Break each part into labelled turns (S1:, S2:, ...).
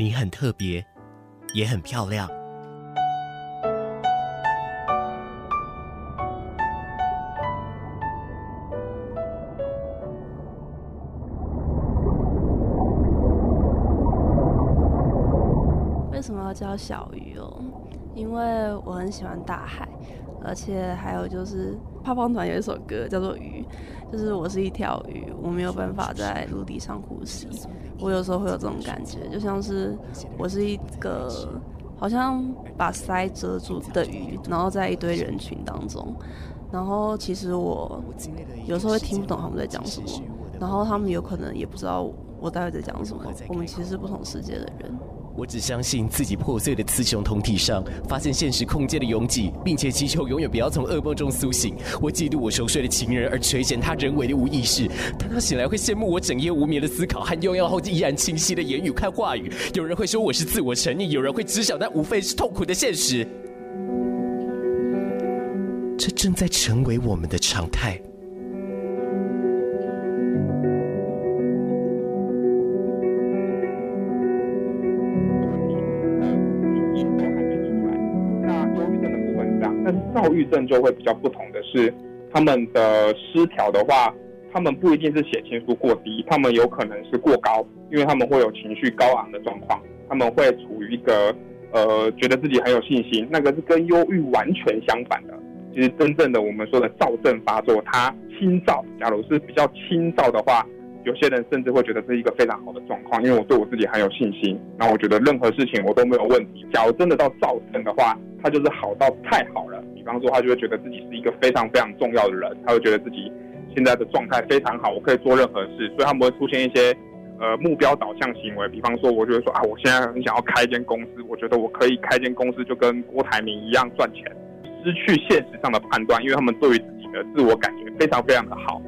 S1: 你很特别，也很漂亮。
S2: 为什么要叫小鱼哦？因为我很喜欢大海，而且还有就是胖胖团有一首歌叫做《鱼》。就是我是一条鱼，我没有办法在陆地上呼吸。我有时候会有这种感觉，就像是我是一个好像把腮遮住的鱼，然后在一堆人群当中。然后其实我有时候会听不懂他们在讲什么，然后他们有可能也不知道我到底在讲什么。我们其实是不同世界的人。
S1: 我只相信自己破碎的雌雄同体上，发现现实空间的拥挤，并且祈求永远不要从噩梦中苏醒。我嫉妒我熟睡的情人，而垂涎他人为的无意识。当他醒来会羡慕我整夜无眠的思考和拥有后依然清晰的言语看话语。有人会说我是自我沉溺，有人会知晓那无非是痛苦的现实。这正在成为我们的常态。
S3: 躁郁症就会比较不同的是，他们的失调的话，他们不一定是血清素过低，他们有可能是过高，因为他们会有情绪高昂的状况，他们会处于一个呃觉得自己很有信心，那个是跟忧郁完全相反的。其实真正的我们说的躁症发作，它轻躁，假如是比较轻躁的话，有些人甚至会觉得这是一个非常好的状况，因为我对我自己很有信心，然后我觉得任何事情我都没有问题。假如真的到造成的话，他就是好到太好了。比方说，他就会觉得自己是一个非常非常重要的人，他会觉得自己现在的状态非常好，我可以做任何事，所以他们会出现一些呃目标导向行为。比方说，我就会说啊，我现在很想要开一间公司，我觉得我可以开一间公司，就跟郭台铭一样赚钱，失去现实上的判断，因为他们对于自己的自我感觉非常非常的好。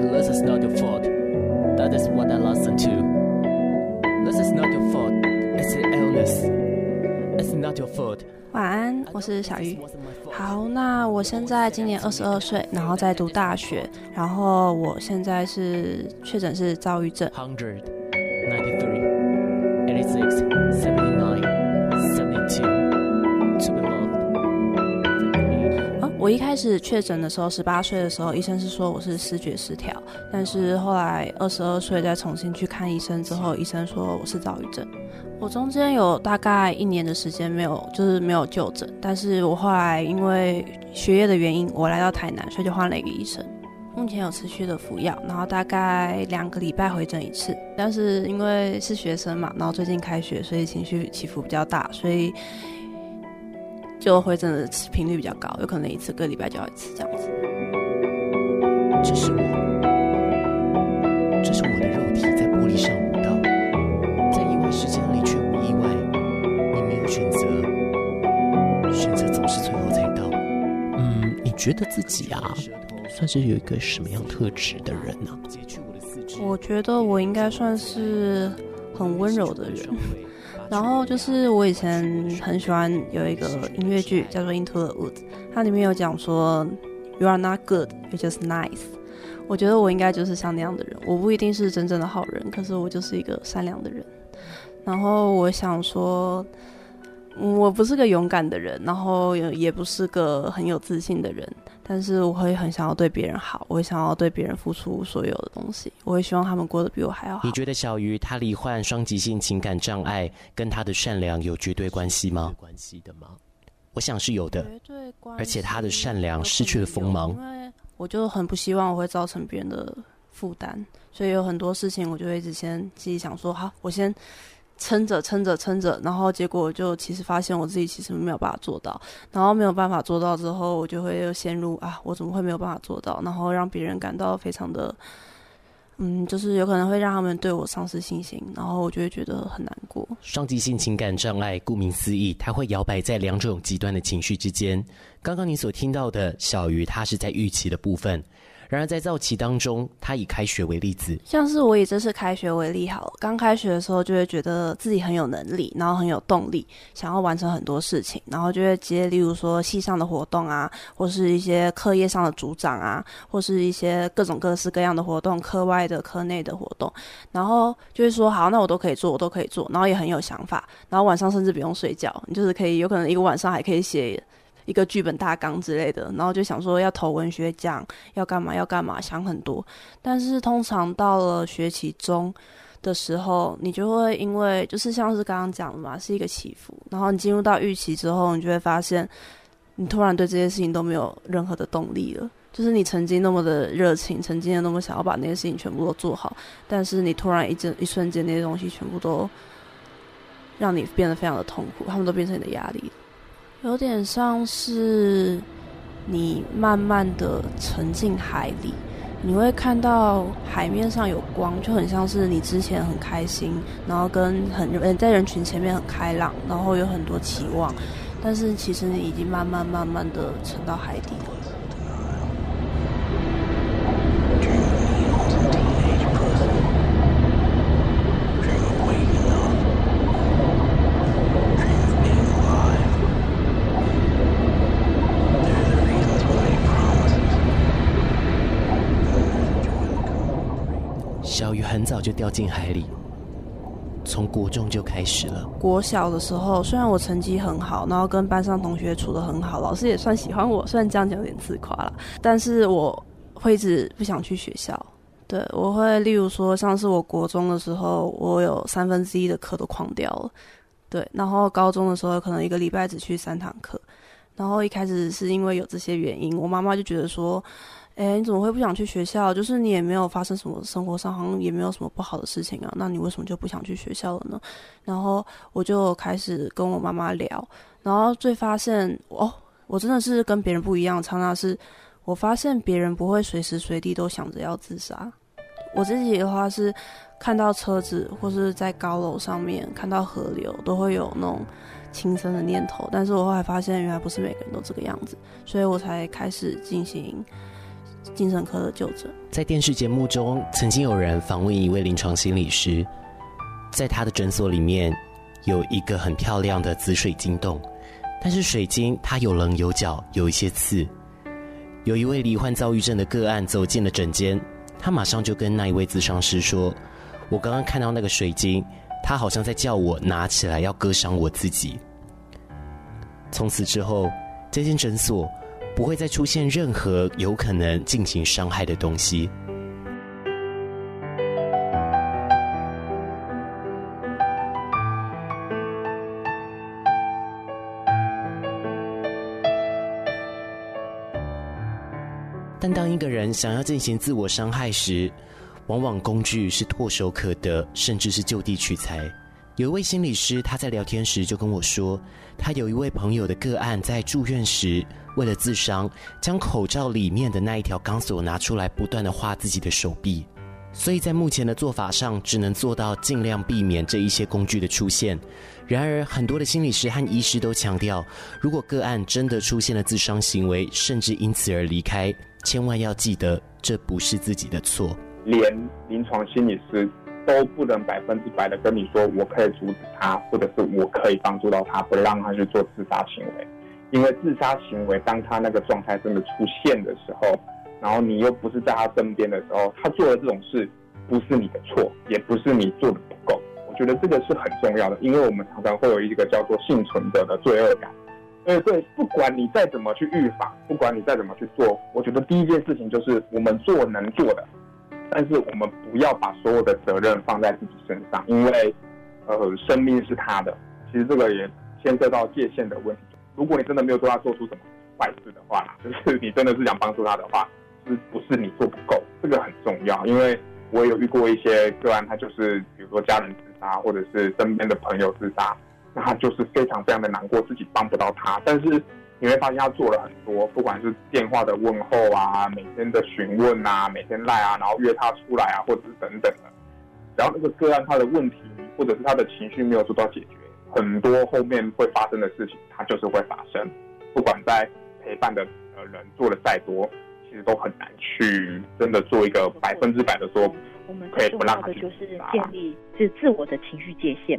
S3: This is not your fault. That is what I listen to. This is not your fault. It's an illness. It's not your fault.
S2: 晚安，我是小鱼。好，那我现在今年二十二岁，然后在读大学，然后我现在是确诊是躁郁症。
S1: Hundred ninety three
S2: 我一开始确诊的时候，十八岁的时候，医生是说我是视觉失调，但是后来二十二岁再重新去看医生之后，医生说我是躁郁症。我中间有大概一年的时间没有，就是没有就诊。但是我后来因为学业的原因，我来到台南，所以就换了一个医生。目前有持续的服药，然后大概两个礼拜回诊一次。但是因为是学生嘛，然后最近开学，所以情绪起伏比较大，所以就会真的频率比较高，有可能一次个礼拜就要一次这样子。
S1: 这是我，这是我的肉体在玻璃上舞蹈，在意外事件里却无意外。你没有选择，选择总是最后才到。嗯，你。觉得自己啊，算是有一个什么样特质的人呢？
S2: 我觉得我应该算是很温柔的人。然后就是我以前很喜欢有一个音乐剧叫做《Into the Woods》，它里面有讲说 “You are not good, you just nice”。我觉得我应该就是像那样的人。我不一定是真正的好人，可是我就是一个善良的人。然后我想说。我不是个勇敢的人，然后也也不是个很有自信的人，但是我会很想要对别人好，我会想要对别人付出所有的东西，我会希望他们过得比我还要好。
S1: 你觉得小鱼他罹患双极性情感障碍跟他的善良有绝对关系吗？关系的吗？我想是有的，绝对关系。而且他的善良失去了锋芒，因为
S2: 我就很不希望我会造成别人的负担，所以有很多事情我就会一直先自己想说，好，我先。撑着撑着撑着，然后结果就其实发现我自己其实没有办法做到，然后没有办法做到之后，我就会又陷入啊，我怎么会没有办法做到？然后让别人感到非常的 嗯，就是有可能会让他们对我丧失信心，然后我就会觉得很难过。
S1: 双极性情感障碍，顾名思义，它会摇摆在两种极端的情绪之间。刚刚你所听到的小鱼，它是在预期的部分。然而，在躁期当中，他以开学为例子，
S2: 像是我以这次开学为例好了，刚开学的时候就会觉得自己很有能力，然后很有动力，想要完成很多事情，然后就会接，例如说系上的活动啊，或是一些课业上的组长啊，或是一些各种各式各样的活动，课外的、课内的活动，然后就会说好，那我都可以做，我都可以做，然后也很有想法，然后晚上甚至不用睡觉，你就是可以有可能一个晚上还可以写。一个剧本大纲之类的，然后就想说要投文学奖，要干嘛要干嘛，想很多。但是通常到了学期中的时候，你就会因为就是像是刚刚讲的嘛，是一个起伏。然后你进入到预期之后，你就会发现，你突然对这些事情都没有任何的动力了。就是你曾经那么的热情，曾经那么想要把那些事情全部都做好，但是你突然一阵一瞬间，那些东西全部都让你变得非常的痛苦，他们都变成你的压力。有点像是你慢慢的沉进海里，你会看到海面上有光，就很像是你之前很开心，然后跟很在人群前面很开朗，然后有很多期望，但是其实你已经慢慢慢慢的沉到海底了。
S1: 就掉进海里，从国中就开始了。
S2: 国小的时候，虽然我成绩很好，然后跟班上同学处得很好，老师也算喜欢我。虽然这样讲有点自夸了，但是我会一直不想去学校。对，我会例如说，像是我国中的时候，我有三分之一的课都旷掉了。对，然后高中的时候，可能一个礼拜只去三堂课。然后一开始是因为有这些原因，我妈妈就觉得说。哎，你怎么会不想去学校？就是你也没有发生什么生活上好像也没有什么不好的事情啊，那你为什么就不想去学校了呢？然后我就开始跟我妈妈聊，然后最发现哦，我真的是跟别人不一样。常常是我发现别人不会随时随地都想着要自杀，我自己的话是看到车子或是在高楼上面看到河流都会有那种轻生的念头，但是我后来发现原来不是每个人都这个样子，所以我才开始进行。精神科的就诊。
S1: 在电视节目中，曾经有人访问一位临床心理师，在他的诊所里面有一个很漂亮的紫水晶洞，但是水晶它有棱有角，有一些刺。有一位罹患躁郁症的个案走进了诊间，他马上就跟那一位咨商师说：“我刚刚看到那个水晶，他好像在叫我拿起来要割伤我自己。”从此之后，这间诊所。不会再出现任何有可能进行伤害的东西。但当一个人想要进行自我伤害时，往往工具是唾手可得，甚至是就地取材。有一位心理师，他在聊天时就跟我说，他有一位朋友的个案在住院时，为了自伤，将口罩里面的那一条钢索拿出来，不断地划自己的手臂。所以在目前的做法上，只能做到尽量避免这一些工具的出现。然而，很多的心理师和医师都强调，如果个案真的出现了自伤行为，甚至因此而离开，千万要记得，这不是自己的错。
S3: 连临床心理师。都不能百分之百的跟你说，我可以阻止他，或者是我可以帮助到他，不让他去做自杀行为。因为自杀行为，当他那个状态真的出现的时候，然后你又不是在他身边的时候，他做的这种事不是你的错，也不是你做的不够。我觉得这个是很重要的，因为我们常常会有一个叫做幸存者的罪恶感。所以，对，不管你再怎么去预防，不管你再怎么去做，我觉得第一件事情就是我们做能做的。但是我们不要把所有的责任放在自己身上，因为，呃，生命是他的。其实这个也牵涉到界限的问题。如果你真的没有对他做出什么坏事的话，就是你真的是想帮助他的话，是不是你做不够？这个很重要。因为我有遇过一些个案，他就是比如说家人自杀，或者是身边的朋友自杀，那他就是非常非常的难过，自己帮不到他。但是你会发现他做了很多，不管是电话的问候啊，每天的询问啊，每天赖啊，然后约他出来啊，或者是等等的。然后那个个案他的问题或者是他的情绪没有做到解决，很多后面会发生的事情，它就是会发生。不管在陪伴的呃人做的再多，其实都很难去真的做一个百分之百的说，
S4: 我们最重要的就是建立是自我的情绪界限。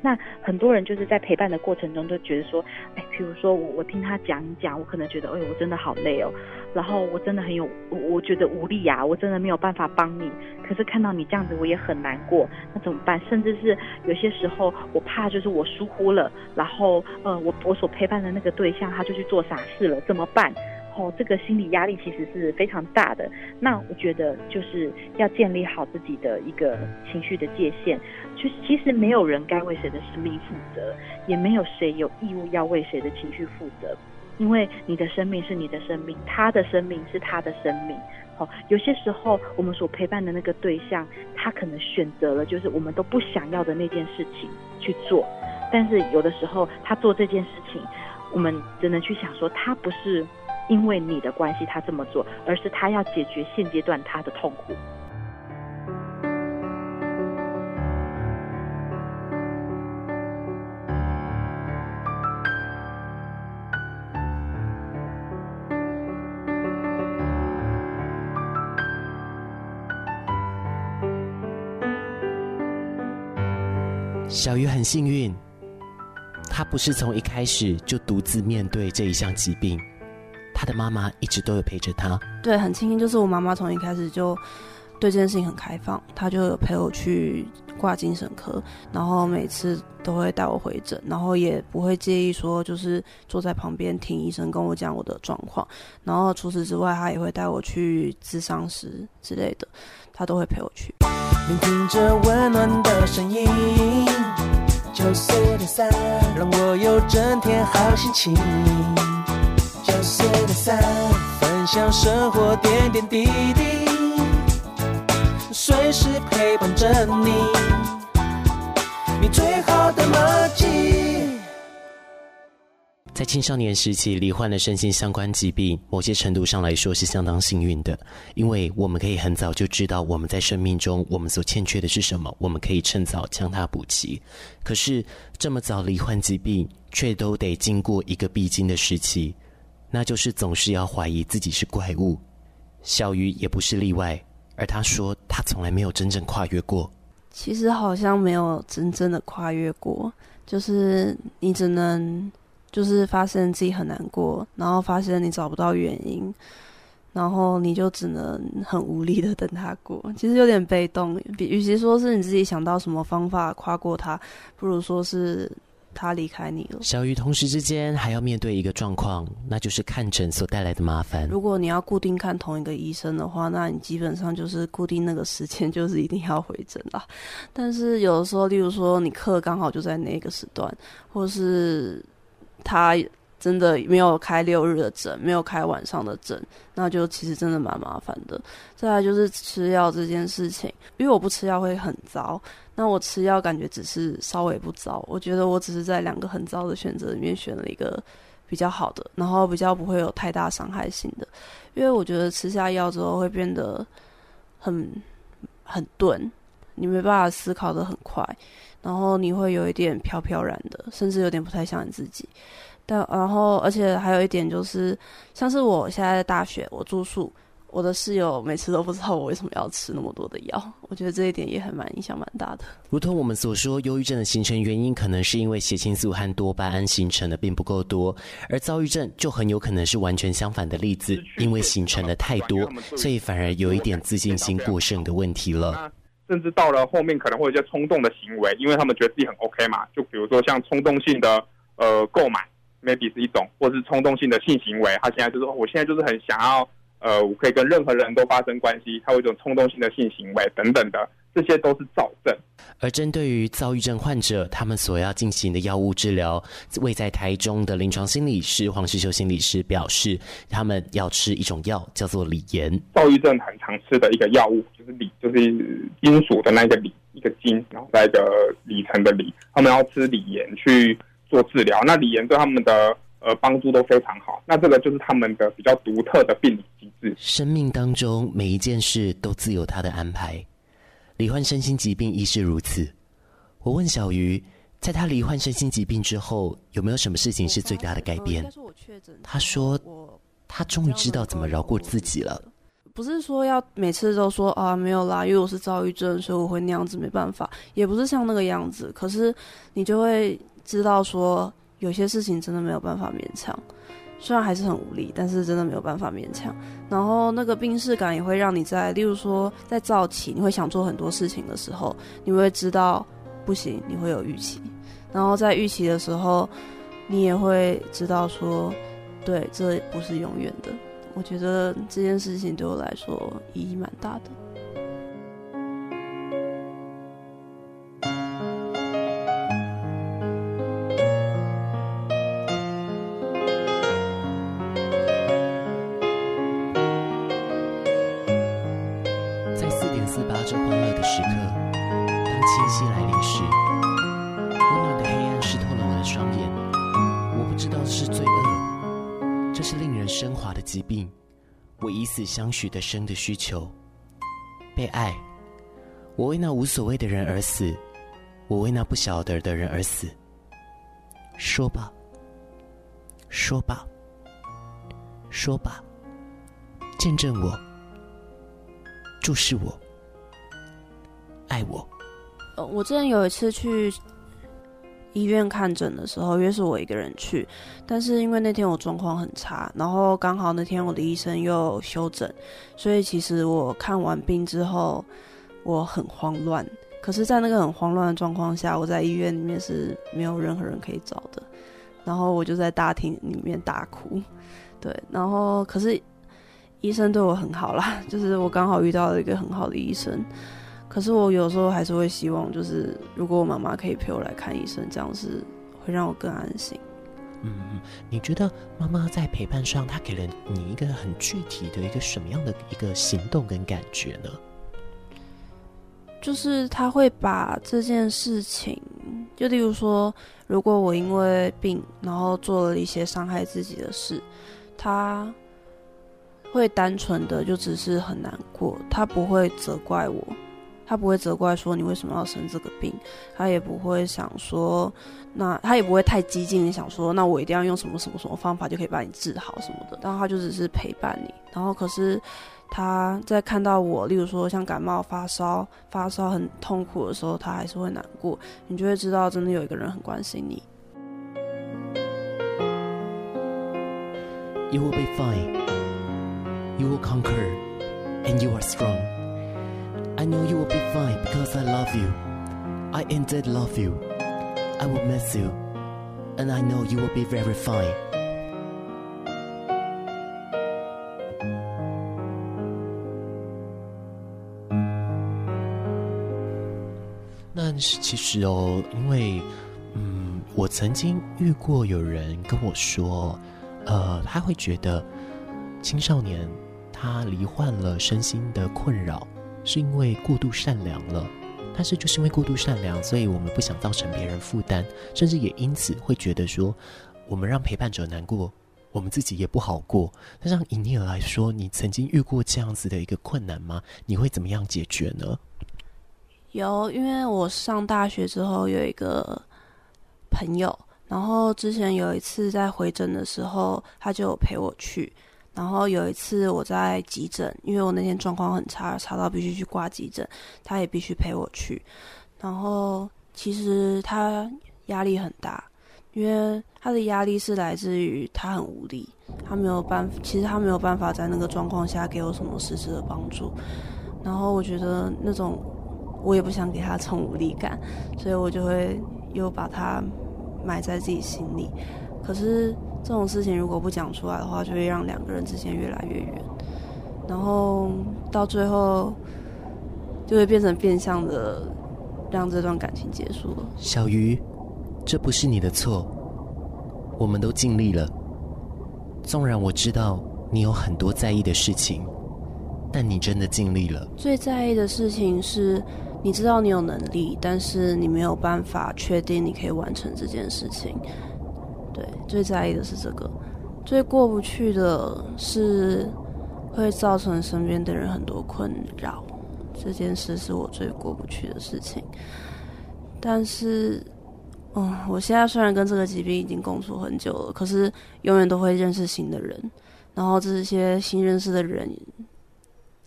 S4: 那很多人就是在陪伴的过程中都觉得说，哎，譬如说我我听他讲一讲，我可能觉得，哎呦，我真的好累哦，然后我真的很有，我我觉得无力呀，我真的没有办法帮你。可是看到你这样子，我也很难过，那怎么办？甚至是有些时候，我怕就是我疏忽了，然后呃，我我所陪伴的那个对象他就去做傻事了，怎么办？哦，这个心理压力其实是非常大的。那我觉得就是要建立好自己的一个情绪的界限。就是其实没有人该为谁的生命负责，也没有谁有义务要为谁的情绪负责。因为你的生命是你的生命，他的生命是他的生命。哦，有些时候我们所陪伴的那个对象，他可能选择了就是我们都不想要的那件事情去做。但是有的时候他做这件事情，我们只能去想说他不是。因为你的关系，他这么做，而是他要解决现阶段他的痛苦。
S1: 小鱼很幸运，他不是从一开始就独自面对这一项疾病。他的妈妈一直都有陪着他，
S2: 对，很庆幸，就是我妈妈从一开始就对这件事情很开放，她就有陪我去挂精神科，然后每次都会带我回诊，然后也不会介意说就是坐在旁边听医生跟我讲我的状况，然后除此之外，她也会带我去咨商室之类的，她都会陪我去。聆听着温暖的声音，九四点三，让我有整天好心情。分享生活点点滴滴，随时陪伴着你，你最好的默契。在青少年时期罹患了身心相关疾病，某些程度上来说是相当幸运的，因为我们可以很早就知道我们在生命中我们所欠缺的是什么，我们可以趁早将它补齐。可是这么早罹患疾病，却都得经过一个必经的时期。那就是总是要怀疑自己是怪物，小鱼也不是例外。而他说，他从来没有真正跨越过。其实好像没有真正的跨越过，就是你只能就是发现自己很难过，然后发现你找不到原因，然后你就只能很无力的等他过。其实有点被动，比与其说是你自己想到什么方法跨过他，不如说是。他离开你了。小鱼同时之间还要面对一个状况，那就是看诊所带来的麻烦。如果你要固定看同一个医生的话，那你基本上就是固定那个时间，就是一定要回诊啦。但是有的时候，例如说你课刚好就在那个时段，或是他真的没有开六日的诊，没有开晚上的诊，那就其实真的蛮麻烦的。再来就是吃药这件事情，因为我不吃药会很糟。那我吃药感觉只是稍微不糟，我觉得我只是在两个很糟的选择里面选了一个比较好的，然后比较不会有太大伤害性的。因为我觉得吃下药之后会变得很很钝，你没办法思考得很快，然后你会有一点飘飘然的，甚至有点不太像你自己。但然后而且还有一点就是，像是我现在在大学，我住宿。我的室友每次都不知道我为什么要吃那么多的药，我觉得这一点也很蛮影响蛮大的。如同我们所说，忧郁症的形成原因可能是因为血清素和多巴胺形成的并不够多，而躁郁症就很有可能是完全相反的例子，因为形成的太多，所以反而有一点自信心过剩的问题了。
S3: 甚至到了后面可能会有一些冲动的行为，因为他们觉得自己很 OK 嘛，就比如说像冲动性的呃购买，maybe 是一种，或是冲动性的性行为，他现在就是我现在就是很想要。呃，我可以跟任何人都发生关系，他有一种冲动性的性行为等等的，这些都是躁症。
S1: 而针对于躁郁症患者，他们所要进行的药物治疗，位在台中的临床心理师黄世修心理师表示，他们要吃一种药，叫做锂盐。
S3: 躁郁症很常吃的一个药物就是锂，就是金属的那个锂，一个金，然后再一个里程的里，他们要吃锂盐去做治疗。那李岩对他们的呃帮助都非常好。那这个就是他们的比较独特的病理机制。
S1: 生命当中每一件事都自有他的安排，罹患身心疾病亦是如此。我问小鱼，在他罹患身心疾病之后，有没有什么事情是最大的改变？他说，他终于知道怎么饶过自己了。
S2: 不是说要每次都说啊，没有啦，因为我是躁郁症，所以我会那样子，没办法，也不是像那个样子。可是你就会知道说，有些事情真的没有办法勉强，虽然还是很无力，但是真的没有办法勉强。然后那个病识感也会让你在，例如说在早期，你会想做很多事情的时候，你会知道不行，你会有预期。然后在预期的时候，你也会知道说，对，这不是永远的。我觉得这件事情对我来说意义蛮大的。
S1: 相许的生的需求，被爱。我为那无所谓的人而死，我为那不晓得的人而死。说吧，说吧，说吧，见证我，注视我，爱我。
S2: 呃，我之前有一次去。医院看诊的时候，约是我一个人去，但是因为那天我状况很差，然后刚好那天我的医生又休诊，所以其实我看完病之后，我很慌乱。可是，在那个很慌乱的状况下，我在医院里面是没有任何人可以找的，然后我就在大厅里面大哭。对，然后可是医生对我很好啦，就是我刚好遇到了一个很好的医生。可是我有时候还是会希望，就是如果我妈妈可以陪我来看医生，这样是会让我更安心。
S1: 嗯，你觉得妈妈在陪伴上，她给了你一个很具体的一个什么样的一个行动跟感觉呢？
S2: 就是她会把这件事情，就例如说，如果我因为病，然后做了一些伤害自己的事，她会单纯的就只是很难过，她不会责怪我。他不会责怪说你为什么要生这个病，他也不会想说，那他也不会太激进的想说，那我一定要用什么什么什么方法就可以把你治好什么的。然后他就只是陪伴你。然后可是他在看到我，例如说像感冒发烧，发烧很痛苦的时候，他还是会难过。你就会知道真的有一个人很关心你。
S1: You will be fine. You will conquer, and you are strong. I know you will be fine because I love you. I indeed love you. I will miss you, and I know you will be very fine. 那其实哦，因为嗯，我曾经遇过有人跟我说，呃，他会觉得青少年他罹患了身心的困扰。是因为过度善良了，但是就是因为过度善良，所以我们不想造成别人负担，甚至也因此会觉得说，我们让陪伴者难过，我们自己也不好过。那像以尼尔来说，你曾经遇过这样子的一个困难吗？你会怎么样解决呢？
S2: 有，因为我上大学之后有一个朋友，然后之前有一次在回诊的时候，他就陪我去。然后有一次我在急诊，因为我那天状况很差，差到必须去挂急诊，他也必须陪我去。然后其实他压力很大，因为他的压力是来自于他很无力，他没有办法，其实他没有办法在那个状况下给我什么实质的帮助。然后我觉得那种我也不想给他这种无力感，所以我就会又把他埋在自己心里。可是。这种事情如果不讲出来的话，就会让两个人之间越来越远，然后到最后就会变成变相的让这段感情结束了。
S1: 小鱼，这不是你的错，我们都尽力了。纵然我知道你有很多在意的事情，但你真的尽力了。
S2: 最在意的事情是，你知道你有能力，但是你没有办法确定你可以完成这件事情。对，最在意的是这个，最过不去的是会造成身边的人很多困扰，这件事是我最过不去的事情。但是，嗯，我现在虽然跟这个疾病已经共处很久了，可是永远都会认识新的人，然后这些新认识的人，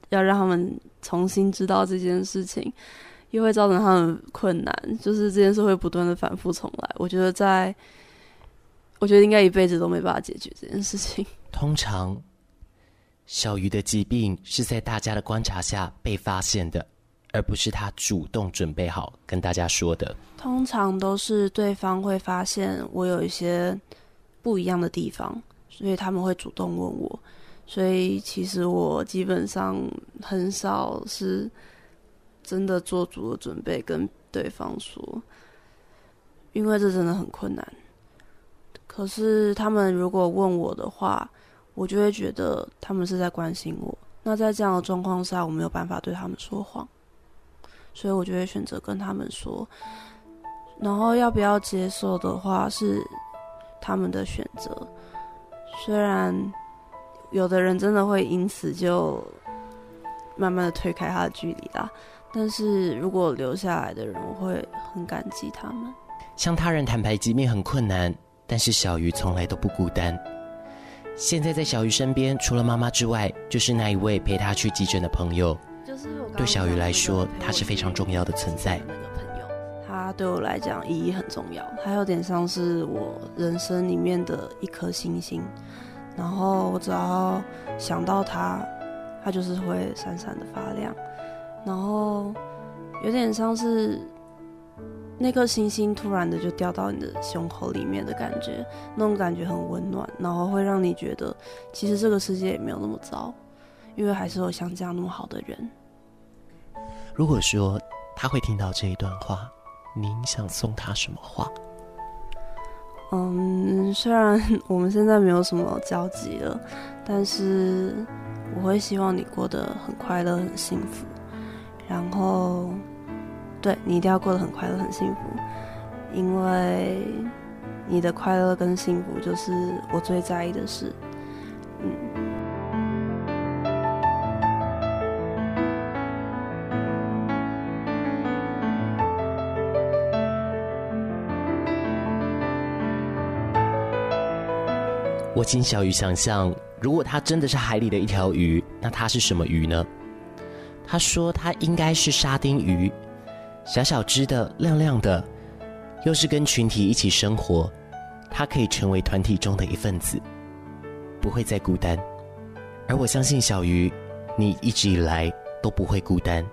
S2: 要让他们重新知道这件事情，又会造成他们困难，就是这件事会不断的反复重来。我觉得在，我觉得应该一辈子都没办法解决这件事情。
S1: 通常，小鱼的疾病是在大家的观察下被发现的。而不是他主动准备好跟大家说的。
S2: 通常都是对方会发现我有一些不一样的地方，所以他们会主动问我。所以其实我基本上很少是真的做足了准备跟对方说，因为这真的很困难。可是他们如果问我的话，我就会觉得他们是在关心我。那在这样的状况下，我没有办法对他们说谎。所以我就会选择跟他们说，然后要不要接受的话是他们的选择。虽然有的人真的会因此就慢慢的推开他的距离啦，但是如果留下来的人，我会很感激他们。
S1: 向他人坦白疾病很困难，但是小鱼从来都不孤单。现在在小鱼身边，除了妈妈之外，就是那一位陪她去急诊的朋友。就是对小鱼来说，他是非常重要的存在。那个朋友，
S2: 他对我来讲意义很重要，他有点像是我人生里面的一颗星星。然后我只要想到他，他就是会闪闪的发亮。然后有点像是那颗星星突然的就掉到你的胸口里面的感觉，那种感觉很温暖，然后会让你觉得其实这个世界也没有那么糟，因为还是有像这样那么好的人。
S1: 如果说他会听到这一段话，您想送他什么话？
S2: 嗯，虽然我们现在没有什么交集了，但是我会希望你过得很快乐、很幸福。然后，对，你一定要过得很快乐、很幸福，因为你的快乐跟幸福就是我最在意的事。嗯。
S1: 我请小鱼想象，如果它真的是海里的一条鱼，那它是什么鱼呢？他说它应该是沙丁鱼，小小只的，亮亮的，又是跟群体一起生活，它可以成为团体中的一份子，不会再孤单。而我相信小鱼，你一直以来都不会孤单，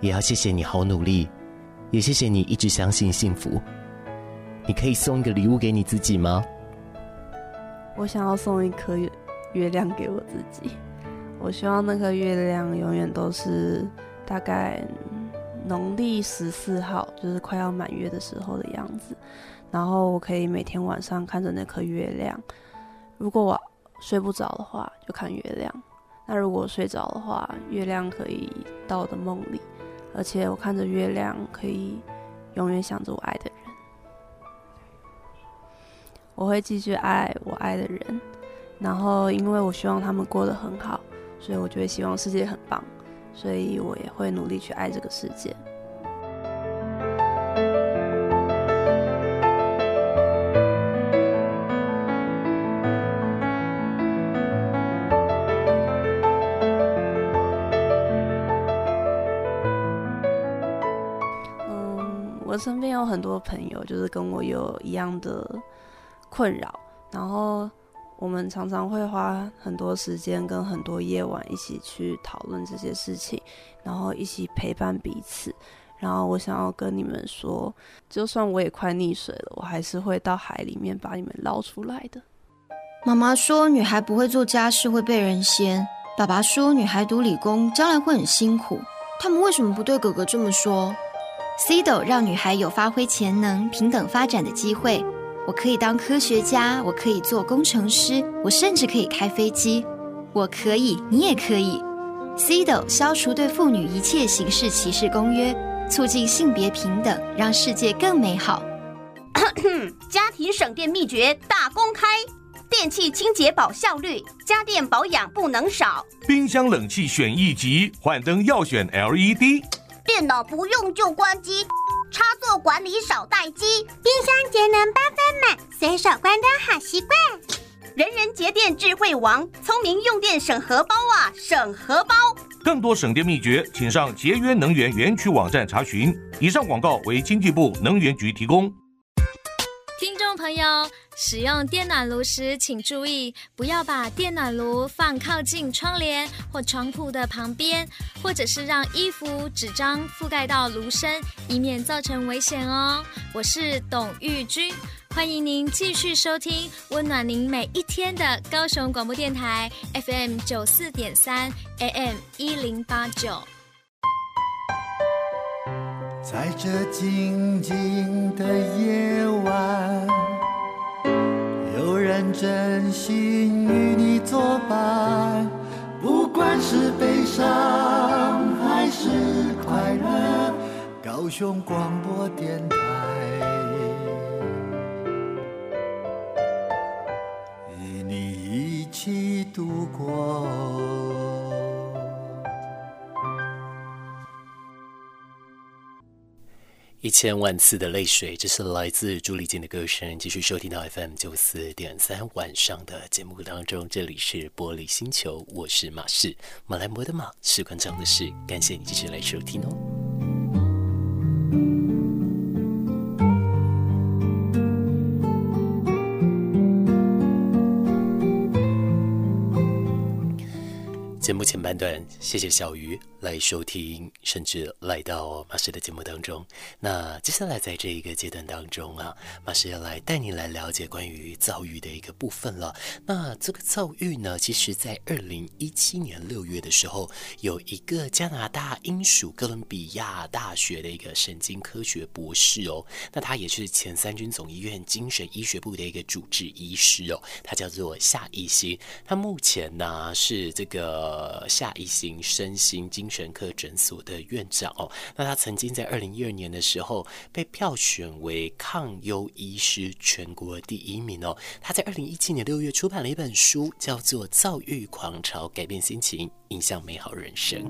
S1: 也要谢谢你好努力，也谢谢你一直相信幸福。你可以送一个礼物给你自己吗？
S2: 我想要送一颗月月亮给我自己，我希望那颗月亮永远都是大概农历十四号，就是快要满月的时候的样子。然后我可以每天晚上看着那颗月亮，如果我睡不着的话，就看月亮；那如果睡着的话，月亮可以到我的梦里，而且我看着月亮，可以永远想着我爱的人。我会继续爱我爱的人，然后因为我希望他们过得很好，所以我就会希望世界很棒，所以我也会努力去爱这个世界。嗯，我身边有很多朋友，就是跟我有一样的。困扰，然后我们常常会花很多时间跟很多夜晚一起去讨论这些事情，然后一起陪伴彼此。然后我想要跟你们说，就算我也快溺水了，我还是会到海里面把你们捞出来的。
S5: 妈妈说，女孩不会做家事会被人嫌；爸爸说，女孩读理工将来会很辛苦。他们为什么不对哥哥这么说？CEDO 让女孩有发挥潜能、平等发展的机会。我可以当科学家，我可以做工程师，我甚至可以开飞机。我可以，你也可以。CEDO 消除对妇女一切形式歧视公约，促进性别平等，让世界更美好。
S6: 家庭省电秘诀大公开：电器清洁保效率，家电保养不能少。
S7: 冰箱冷气选一级，换灯要选 LED。
S8: 电脑不用就关机，插座管理少待机。冰箱节能八分满，随手关灯好习惯。
S6: 人人节电智慧王，聪明用电省荷包啊，省荷包。
S7: 更多省电秘诀，请上节约能源园区网站查询。以上广告为经济部能源局提供。
S9: 听众朋友，使用电暖炉时，请注意不要把电暖炉放靠近窗帘或床铺的旁边，或者是让衣服、纸张覆盖到炉身，以免造成危险哦。我是董玉君。欢迎您继续收听温暖您每一天的高雄广播电台 FM 九四点三 AM 一零八九。
S10: 在这静静的夜晚，愿真心与你作伴，不管是悲伤还是快乐，高雄广播电台与你一起。度过
S1: 一千万次的泪水，这是来自朱丽静的歌声。继续收听到 FM 九四点三晚上的节目当中，这里是玻璃星球，我是马氏马来摩的马，是关长的事，感谢你继续来收听哦。节目前半段，谢谢小鱼来收听，甚至来到马氏的节目当中。那接下来在这一个阶段当中啊，马氏要来带你来了解关于躁郁的一个部分了。那这个躁郁呢，其实在二零一七年六月的时候，有一个加拿大英属哥伦比亚大学的一个神经科学博士哦，那他也是前三军总医院精神医学部的一个主治医师哦，他叫做夏一新，他目前呢是这个。呃，夏一新身心精神科诊所的院长哦，那他曾经在二零一二年的时候被票选为抗忧医师全国第一名哦。他在二零一七年六月出版了一本书，叫做《躁郁狂潮：改变心情，影响美好人生》。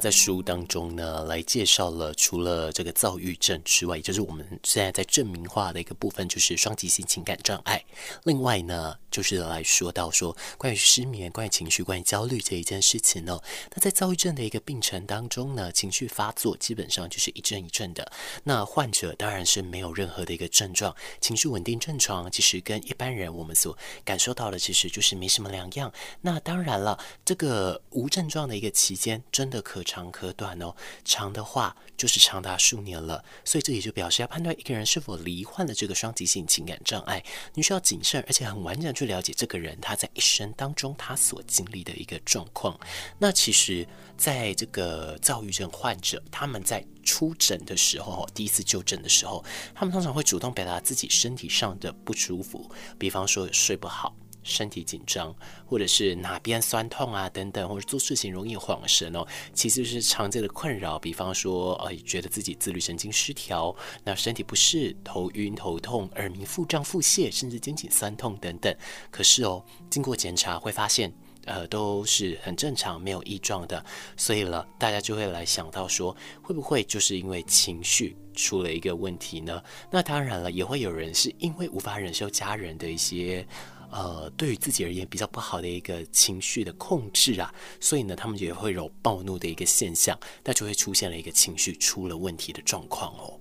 S1: 在书当中呢，来介绍了除了这个躁郁症之外，就是我们现在在证明化的一个部分，就是双极性情感障碍。另外呢，就是来说到说关于失眠、关于情绪、关于焦虑这一件事情呢。那在躁郁症的一个病程当中呢，情绪发作基本上就是一阵一阵的。那患者当然是没有任何的一个症状，情绪稳定正常，其实跟一般人我们所感受到的其实就是没什么两样。那当然了，这个无症状的一个期间，真的可。可长可短哦，长的话就是长达数年了，所以这也就表示要判断一个人是否罹患了这个双极性情感障碍，你需要谨慎而且很完整去了解这个人他在一生当中他所经历的一个状况。那其实，在这个躁郁症患者，他们在出诊的时候，第一次就诊的时候，他们通常会主动表达自己身体上的不舒服，比方说睡不好。身体紧张，或者是哪边酸痛啊等等，或者做事情容易恍神哦，其实是常见的困扰。比方说，呃，觉得自己自律神经失调，那身体不适，头晕头痛、耳鸣、腹胀、腹泻，甚至肩颈酸痛等等。可是哦，经过检查会发现，呃，都是很正常，没有异状的。所以了，大家就会来想到说，会不会就是因为情绪出了一个问题呢？那当然了，也会有人是因为无法忍受家人的一些。呃，对于自己而言比较不好的一个情绪的控制啊，所以呢，他们也会有暴怒的一个现象，那就会出现了一个情绪出了问题的状况哦。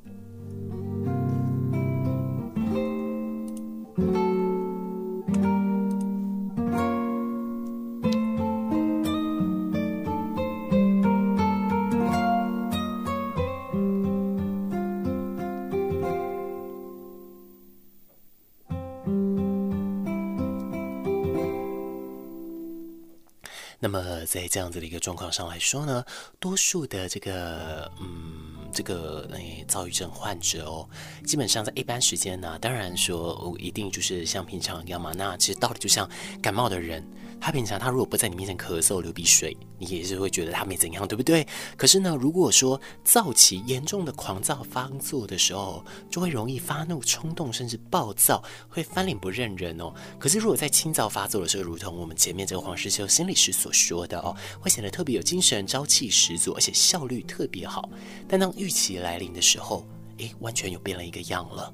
S1: 在这样子的一个状况上来说呢，多数的这个嗯，这个诶，躁郁症患者哦，基本上在一般时间呢，当然说哦，一定就是像平常一样嘛。那其实道理就像感冒的人。他平常他如果不在你面前咳嗽流鼻水，你也是会觉得他没怎样，对不对？可是呢，如果说躁起严重的狂躁发作的时候，就会容易发怒、冲动，甚至暴躁，会翻脸不认人哦。可是如果在清躁发作的时候，如同我们前面这个黄世修心理师所说的哦，会显得特别有精神、朝气十足，而且效率特别好。但当预期来临的时候，诶，完全又变了一个样了。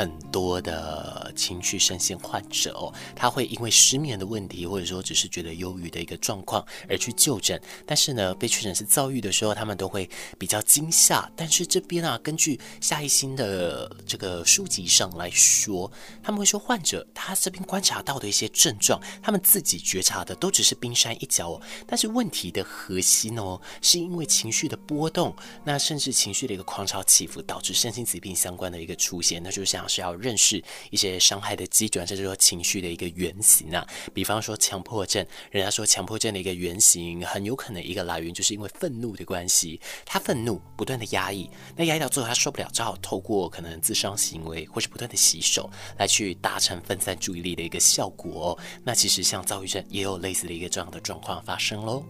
S1: 很多的。情绪深陷患者哦，他会因为失眠的问题，或者说只是觉得忧郁的一个状况而去就诊。但是呢，被确诊是躁郁的时候，他们都会比较惊吓。但是这边啊，根据夏一新的这个书籍上来说，他们会说患者他这边观察到的一些症状，他们自己觉察的都只是冰山一角哦。但是问题的核心哦，是因为情绪的波动，那甚至情绪的一个狂潮起伏，导致身心疾病相关的一个出现。那就像是要认识一些。伤害的基准，甚至说情绪的一个原型啊，比方说强迫症，人家说强迫症的一个原型，很有可能一个来源就是因为愤怒的关系，他愤怒不断的压抑，那压抑到最后他受不了，只好透过可能自伤行为或是不断的洗手来去达成分散注意力的一个效果。那其实像躁郁症也有类似的一个这样的状况发生喽。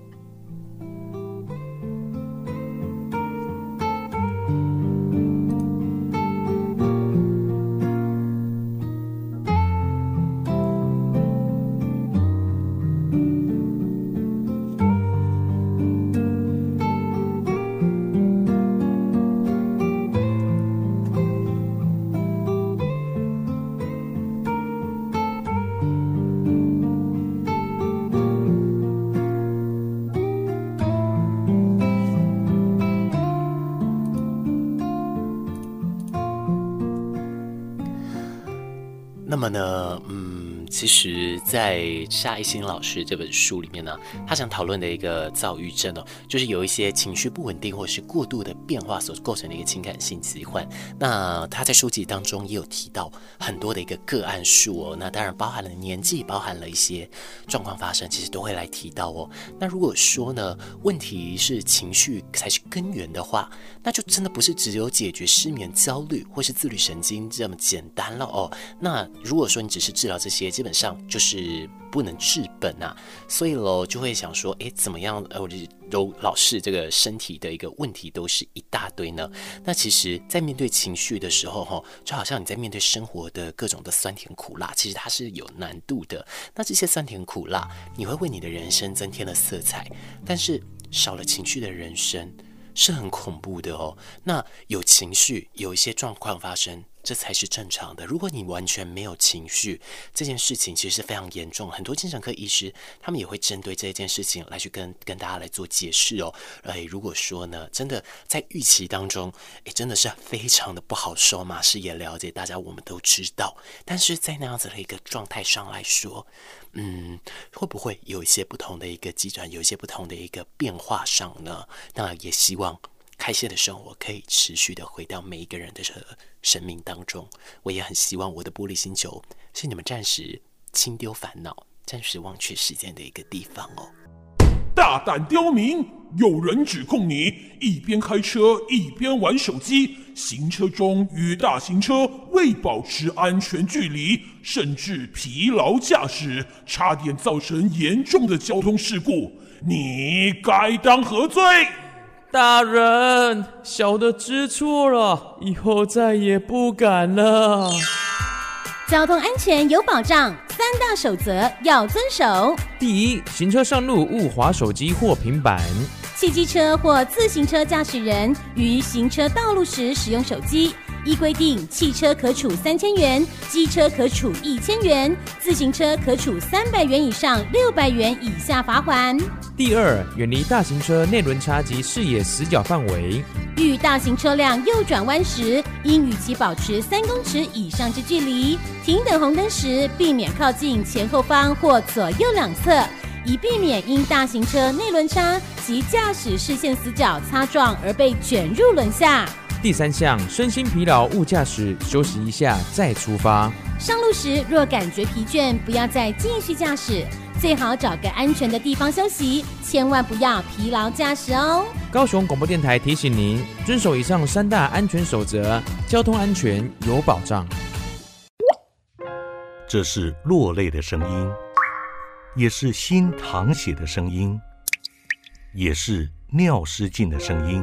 S1: 在夏一新老师这本书里面呢，他想讨论的一个躁郁症哦，就是有一些情绪不稳定或是过度的变化所构成的一个情感性疾患。那他在书籍当中也有提到很多的一个个案数哦，那当然包含了年纪，包含了一些状况发生，其实都会来提到哦。那如果说呢，问题是情绪才是根源的话，那就真的不是只有解决失眠、焦虑或是自律神经这么简单了哦。那如果说你只是治疗这些，基本上就是是不能治本啊，所以喽就会想说，诶，怎么样？呃，我就老是这个身体的一个问题都是一大堆呢。那其实，在面对情绪的时候，哈，就好像你在面对生活的各种的酸甜苦辣，其实它是有难度的。那这些酸甜苦辣，你会为你的人生增添了色彩，但是少了情绪的人生是很恐怖的哦。那有情绪，有一些状况发生。这才是正常的。如果你完全没有情绪，这件事情其实是非常严重。很多精神科医师他们也会针对这件事情来去跟跟大家来做解释哦。哎，如果说呢，真的在预期当中，哎，真的是非常的不好受。嘛。是也了解，大家我们都知道。但是在那样子的一个状态上来说，嗯，会不会有一些不同的一个机转，有一些不同的一个变化上呢？那也希望。开心的生活可以持续的回到每一个人的生命当中。我也很希望我的玻璃星球是你们暂时轻丢烦恼、暂时忘却时间的一个地方哦。
S11: 大胆刁民！有人指控你一边开车一边玩手机，行车中与大型车未保持安全距离，甚至疲劳驾驶，差点造成严重的交通事故。你该当何罪？
S12: 大人，小的知错了，以后再也不敢了。
S13: 交通安全有保障，三大守则要遵守。
S12: 第一，行车上路勿滑手机或平板。
S13: 汽机车或自行车驾驶人于行车道路时使用手机，依规定，汽车可处三千元，机车可处一千元，自行车可处三百元以上六百元以下罚款。
S12: 第二，远离大型车内轮差及视野死角范围。
S13: 遇大型车辆右转弯时，应与其保持三公尺以上之距离。停等红灯时，避免靠近前后方或左右两侧，以避免因大型车内轮差及驾驶视线死角擦撞而被卷入轮下。
S12: 第三项，身心疲劳勿驾驶，休息一下再出发。
S13: 上路时若感觉疲倦，不要再继续驾驶。最好找个安全的地方休息，千万不要疲劳驾驶哦。
S12: 高雄广播电台提醒您，遵守以上三大安全守则，交通安全有保障。
S7: 这是落泪的声音，也是心淌血的声音，也是尿失禁的声音。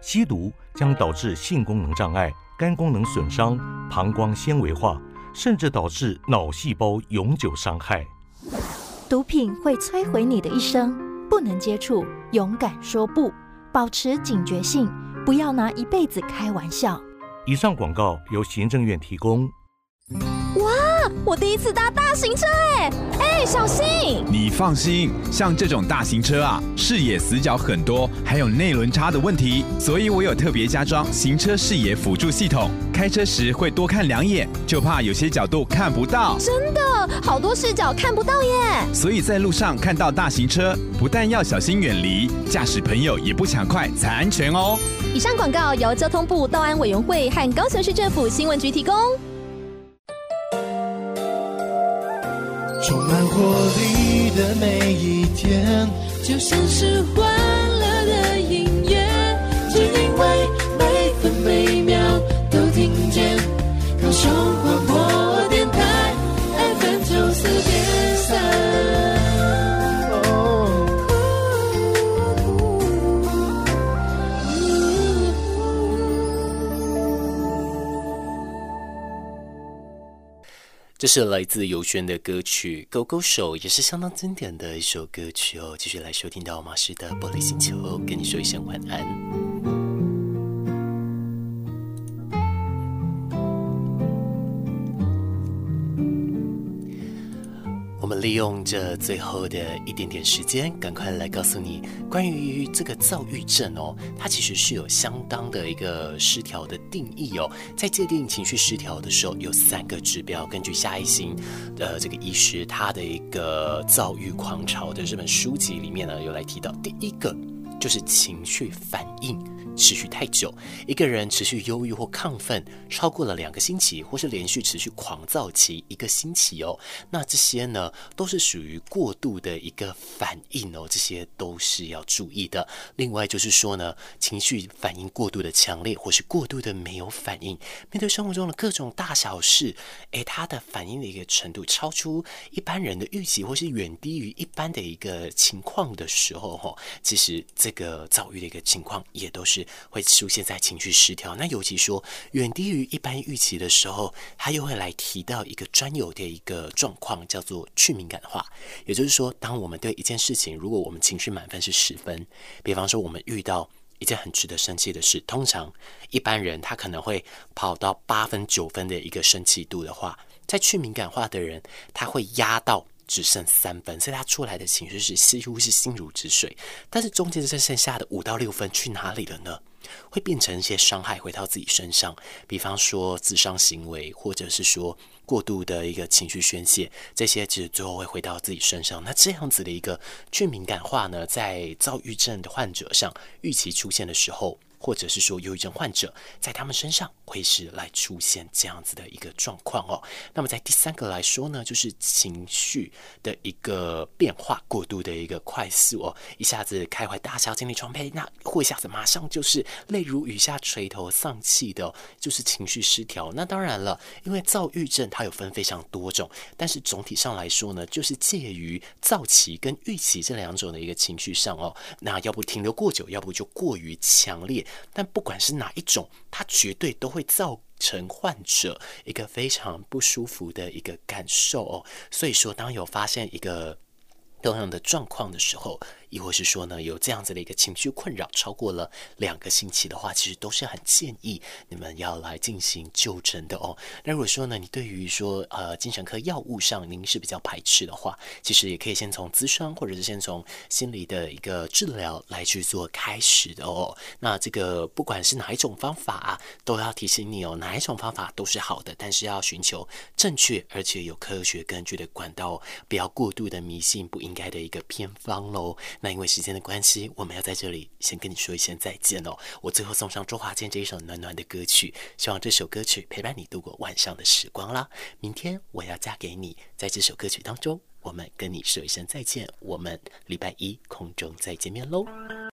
S7: 吸毒将导致性功能障碍、肝功能损伤、膀胱纤维化，甚至导致脑细胞永久伤害。
S14: 毒品会摧毁你的一生，不能接触，勇敢说不，保持警觉性，不要拿一辈子开玩笑。
S7: 以上广告由行政院提供。
S15: 哇，我第一次搭大型车哎哎，小心！
S16: 你放心，像这种大型车啊，视野死角很多，还有内轮差的问题，所以我有特别加装行车视野辅助系统，开车时会多看两眼，就怕有些角度看不到。
S15: 真的，好多视角看不到耶！
S16: 所以在路上看到大型车，不但要小心远离，驾驶朋友也不抢快才安全哦。
S15: 以上广告由交通部道安委员会和高雄市政府新闻局提供。
S10: 充满活力的每一天，
S17: 就像是
S10: 花
S1: 这是来自游轩的歌曲《勾勾手》，也是相当经典的一首歌曲哦。继续来收听到马氏的《玻璃星球》，跟你说一声晚安。利用这最后的一点点时间，赶快来告诉你关于这个躁郁症哦，它其实是有相当的一个失调的定义哦。在界定情绪失调的时候，有三个指标。根据夏一星的这个医师他的一个《躁郁狂潮》的这本书籍里面呢，有来提到第一个就是情绪反应。持续太久，一个人持续忧郁或亢奋超过了两个星期，或是连续持续狂躁期一个星期哦，那这些呢都是属于过度的一个反应哦，这些都是要注意的。另外就是说呢，情绪反应过度的强烈，或是过度的没有反应，面对生活中的各种大小事，诶，他的反应的一个程度超出一般人的预期，或是远低于一般的一个情况的时候，哈，其实这个躁郁的一个情况也都是。会出现在情绪失调，那尤其说远低于一般预期的时候，他又会来提到一个专有的一个状况，叫做去敏感化。也就是说，当我们对一件事情，如果我们情绪满分是十分，比方说我们遇到一件很值得生气的事，通常一般人他可能会跑到八分九分的一个生气度的话，在去敏感化的人，他会压到。只剩三分，所以他出来的情绪是几乎是心如止水。但是中间这剩下的五到六分去哪里了呢？会变成一些伤害回到自己身上，比方说自伤行为，或者是说过度的一个情绪宣泄，这些其实最后会回到自己身上。那这样子的一个去敏感化呢，在躁郁症的患者上预期出现的时候。或者是说，忧郁症患者在他们身上会是来出现这样子的一个状况哦。那么在第三个来说呢，就是情绪的一个变化过度的一个快速哦，一下子开怀大笑、精力充沛，那或一下子马上就是泪如雨下、垂头丧气的，就是情绪失调。那当然了，因为躁郁症它有分非常多种，但是总体上来说呢，就是介于躁期跟郁期这两种的一个情绪上哦。那要不停留过久，要不就过于强烈。但不管是哪一种，它绝对都会造成患者一个非常不舒服的一个感受哦。所以说，当有发现一个同样的状况的时候，亦或是说呢，有这样子的一个情绪困扰超过了两个星期的话，其实都是很建议你们要来进行就诊的哦。那如果说呢，你对于说呃精神科药物上您是比较排斥的话，其实也可以先从咨商或者是先从心理的一个治疗来去做开始的哦。那这个不管是哪一种方法啊，都要提醒你哦，哪一种方法都是好的，但是要寻求正确而且有科学根据的管道，不要过度的迷信不应该的一个偏方喽。那因为时间的关系，我们要在这里先跟你说一声再见喽。我最后送上周华健这一首暖暖的歌曲，希望这首歌曲陪伴你度过晚上的时光啦。明天我要嫁给你，在这首歌曲当中，我们跟你说一声再见，我们礼拜一空中再见面喽。